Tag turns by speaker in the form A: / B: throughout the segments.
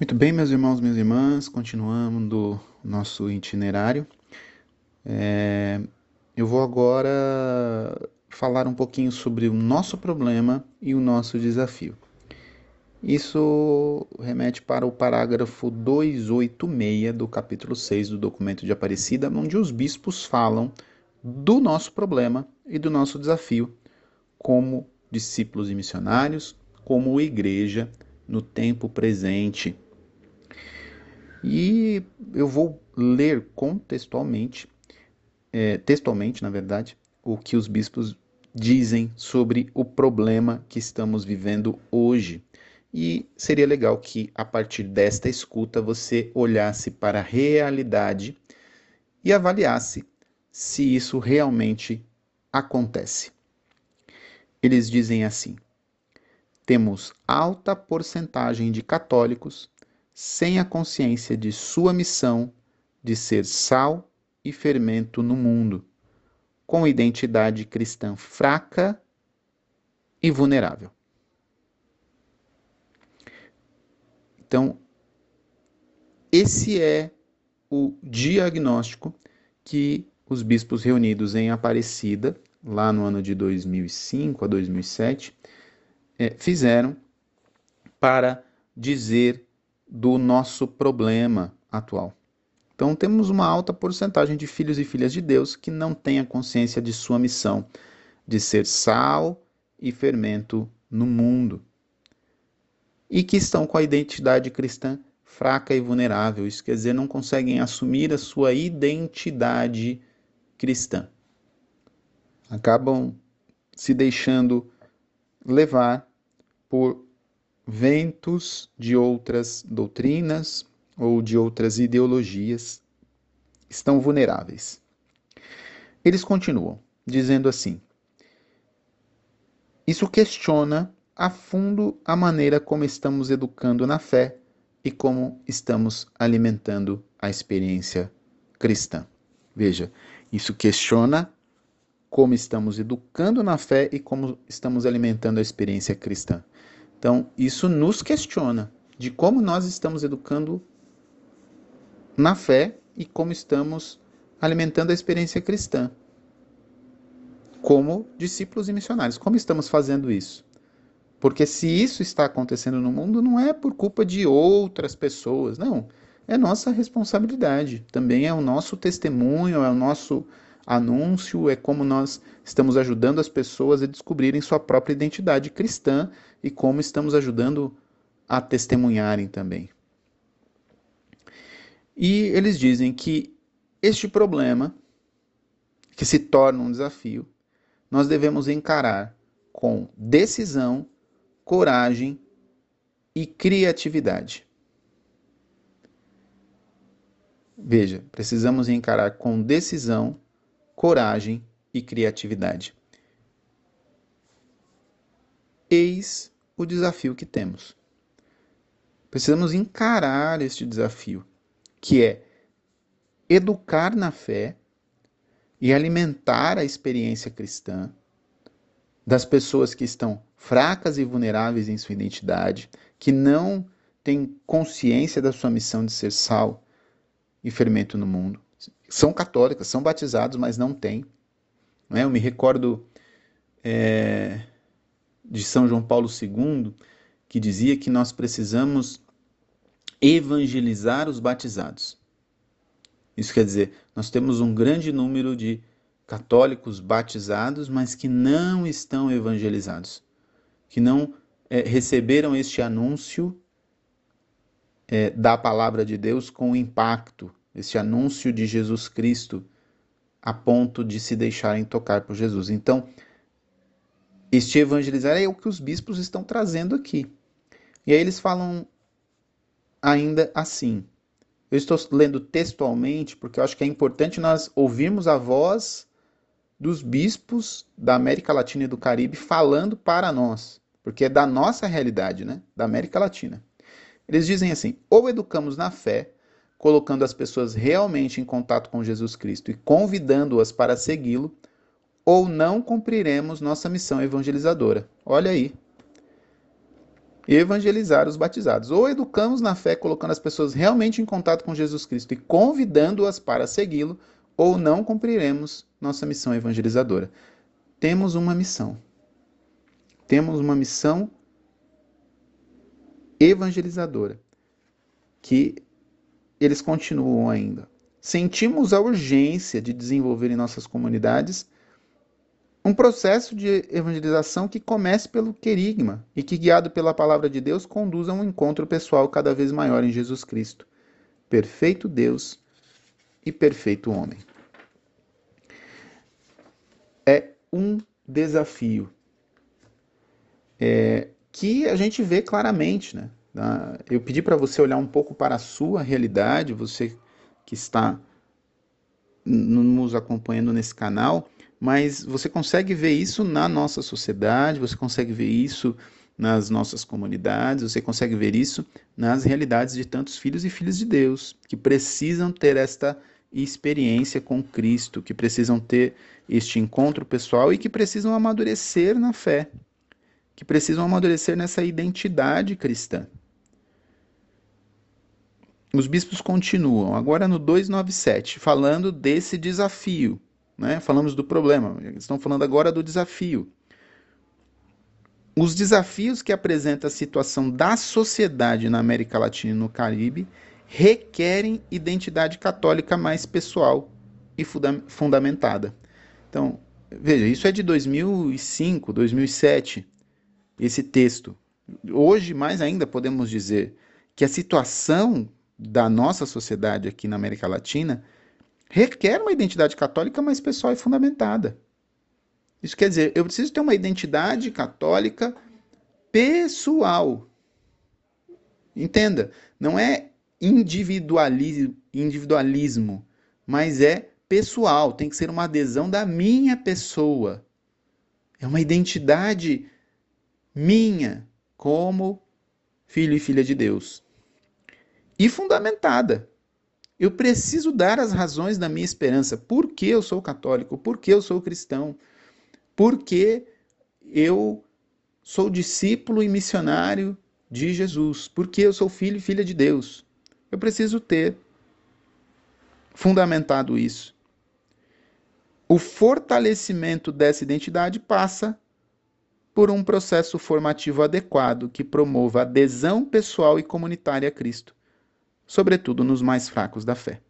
A: Muito bem, meus irmãos, minhas irmãs, continuando do nosso itinerário. É, eu vou agora falar um pouquinho sobre o nosso problema e o nosso desafio. Isso remete para o parágrafo 286 do capítulo 6 do documento de Aparecida, onde os bispos falam do nosso problema e do nosso desafio como discípulos e missionários, como igreja no tempo presente e eu vou ler contextualmente, é, textualmente, na verdade, o que os bispos dizem sobre o problema que estamos vivendo hoje. E seria legal que, a partir desta escuta, você olhasse para a realidade e avaliasse se isso realmente acontece. Eles dizem assim: temos alta porcentagem de católicos sem a consciência de sua missão de ser sal e fermento no mundo, com identidade cristã fraca e vulnerável. Então, esse é o diagnóstico que os bispos reunidos em Aparecida, lá no ano de 2005 a 2007, é, fizeram para dizer do nosso problema atual. Então, temos uma alta porcentagem de filhos e filhas de Deus que não têm a consciência de sua missão de ser sal e fermento no mundo e que estão com a identidade cristã fraca e vulnerável. Isso quer dizer, não conseguem assumir a sua identidade cristã. Acabam se deixando levar por ventos de outras doutrinas ou de outras ideologias estão vulneráveis. Eles continuam dizendo assim: Isso questiona a fundo a maneira como estamos educando na fé e como estamos alimentando a experiência cristã. Veja, isso questiona como estamos educando na fé e como estamos alimentando a experiência cristã. Então, isso nos questiona de como nós estamos educando na fé e como estamos alimentando a experiência cristã. Como discípulos e missionários, como estamos fazendo isso? Porque se isso está acontecendo no mundo, não é por culpa de outras pessoas, não. É nossa responsabilidade. Também é o nosso testemunho, é o nosso anúncio, é como nós estamos ajudando as pessoas a descobrirem sua própria identidade cristã e como estamos ajudando a testemunharem também. E eles dizem que este problema, que se torna um desafio, nós devemos encarar com decisão, coragem e criatividade. Veja, precisamos encarar com decisão, coragem e criatividade. Eis o desafio que temos. Precisamos encarar este desafio, que é educar na fé e alimentar a experiência cristã das pessoas que estão fracas e vulneráveis em sua identidade, que não têm consciência da sua missão de ser sal e fermento no mundo. São católicas, são batizados, mas não têm. Não é? Eu me recordo é, de São João Paulo II, que dizia que nós precisamos evangelizar os batizados. Isso quer dizer, nós temos um grande número de católicos batizados, mas que não estão evangelizados, que não é, receberam este anúncio é, da palavra de Deus com impacto, este anúncio de Jesus Cristo, a ponto de se deixarem tocar por Jesus. Então, este evangelizar é o que os bispos estão trazendo aqui. E aí eles falam ainda assim. Eu estou lendo textualmente porque eu acho que é importante nós ouvirmos a voz dos bispos da América Latina e do Caribe falando para nós, porque é da nossa realidade, né? Da América Latina. Eles dizem assim: ou educamos na fé, colocando as pessoas realmente em contato com Jesus Cristo e convidando-as para segui-lo, ou não cumpriremos nossa missão evangelizadora. Olha aí. evangelizar os batizados. Ou educamos na fé, colocando as pessoas realmente em contato com Jesus Cristo e convidando-as para segui-lo, ou não cumpriremos nossa missão evangelizadora. Temos uma missão. Temos uma missão evangelizadora que eles continuam ainda. Sentimos a urgência de desenvolver em nossas comunidades um processo de evangelização que comece pelo querigma e que, guiado pela palavra de Deus, conduza a um encontro pessoal cada vez maior em Jesus Cristo, perfeito Deus e perfeito homem. É um desafio é, que a gente vê claramente, né? Eu pedi para você olhar um pouco para a sua realidade, você que está nos acompanhando nesse canal, mas você consegue ver isso na nossa sociedade, você consegue ver isso nas nossas comunidades, você consegue ver isso nas realidades de tantos filhos e filhas de Deus que precisam ter esta experiência com Cristo, que precisam ter este encontro pessoal e que precisam amadurecer na fé, que precisam amadurecer nessa identidade cristã. Os bispos continuam, agora no 297, falando desse desafio né? Falamos do problema, estão falando agora do desafio. Os desafios que apresenta a situação da sociedade na América Latina e no Caribe requerem identidade católica mais pessoal e funda fundamentada. Então, veja, isso é de 2005, 2007, esse texto. Hoje, mais ainda, podemos dizer que a situação da nossa sociedade aqui na América Latina requer uma identidade católica mais pessoal e fundamentada. Isso quer dizer, eu preciso ter uma identidade católica pessoal. Entenda, não é individualismo, mas é pessoal, tem que ser uma adesão da minha pessoa. É uma identidade minha como filho e filha de Deus. E fundamentada. Eu preciso dar as razões da minha esperança. Por que eu sou católico? Por que eu sou cristão? Por que eu sou discípulo e missionário de Jesus? Por que eu sou filho e filha de Deus? Eu preciso ter fundamentado isso. O fortalecimento dessa identidade passa por um processo formativo adequado que promova adesão pessoal e comunitária a Cristo sobretudo nos mais fracos da fé.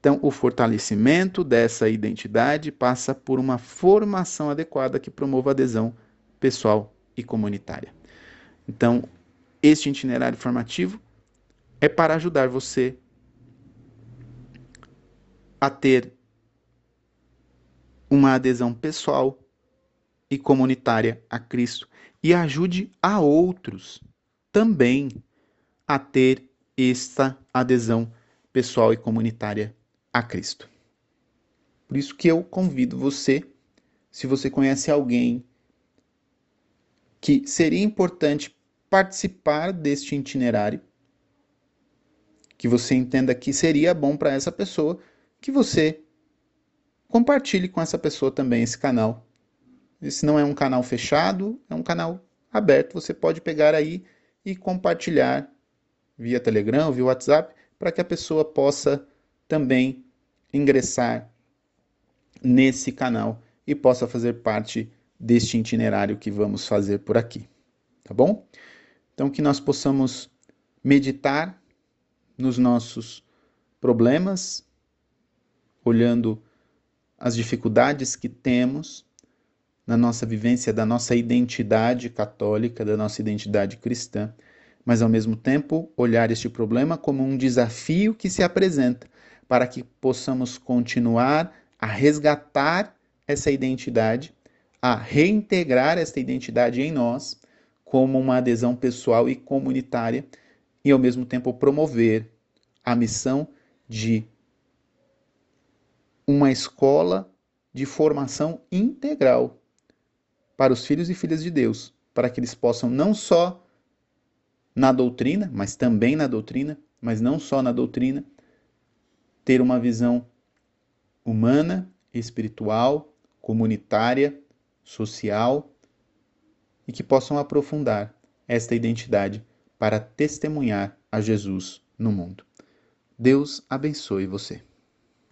A: Então, o fortalecimento dessa identidade passa por uma formação adequada que promova adesão pessoal e comunitária. Então, este itinerário formativo é para ajudar você a ter uma adesão pessoal e comunitária a Cristo e ajude a outros também a ter esta adesão pessoal e comunitária a Cristo. Por isso que eu convido você, se você conhece alguém que seria importante participar deste itinerário, que você entenda que seria bom para essa pessoa, que você compartilhe com essa pessoa também esse canal. Esse não é um canal fechado, é um canal aberto. Você pode pegar aí e compartilhar via Telegram, via WhatsApp, para que a pessoa possa também ingressar nesse canal e possa fazer parte deste itinerário que vamos fazer por aqui. Tá bom? Então, que nós possamos meditar nos nossos problemas, olhando as dificuldades que temos na nossa vivência da nossa identidade católica, da nossa identidade cristã mas ao mesmo tempo olhar este problema como um desafio que se apresenta para que possamos continuar a resgatar essa identidade, a reintegrar esta identidade em nós como uma adesão pessoal e comunitária e ao mesmo tempo promover a missão de uma escola de formação integral para os filhos e filhas de Deus, para que eles possam não só na doutrina, mas também na doutrina, mas não só na doutrina, ter uma visão humana, espiritual, comunitária, social e que possam aprofundar esta identidade para testemunhar a Jesus no mundo. Deus abençoe você.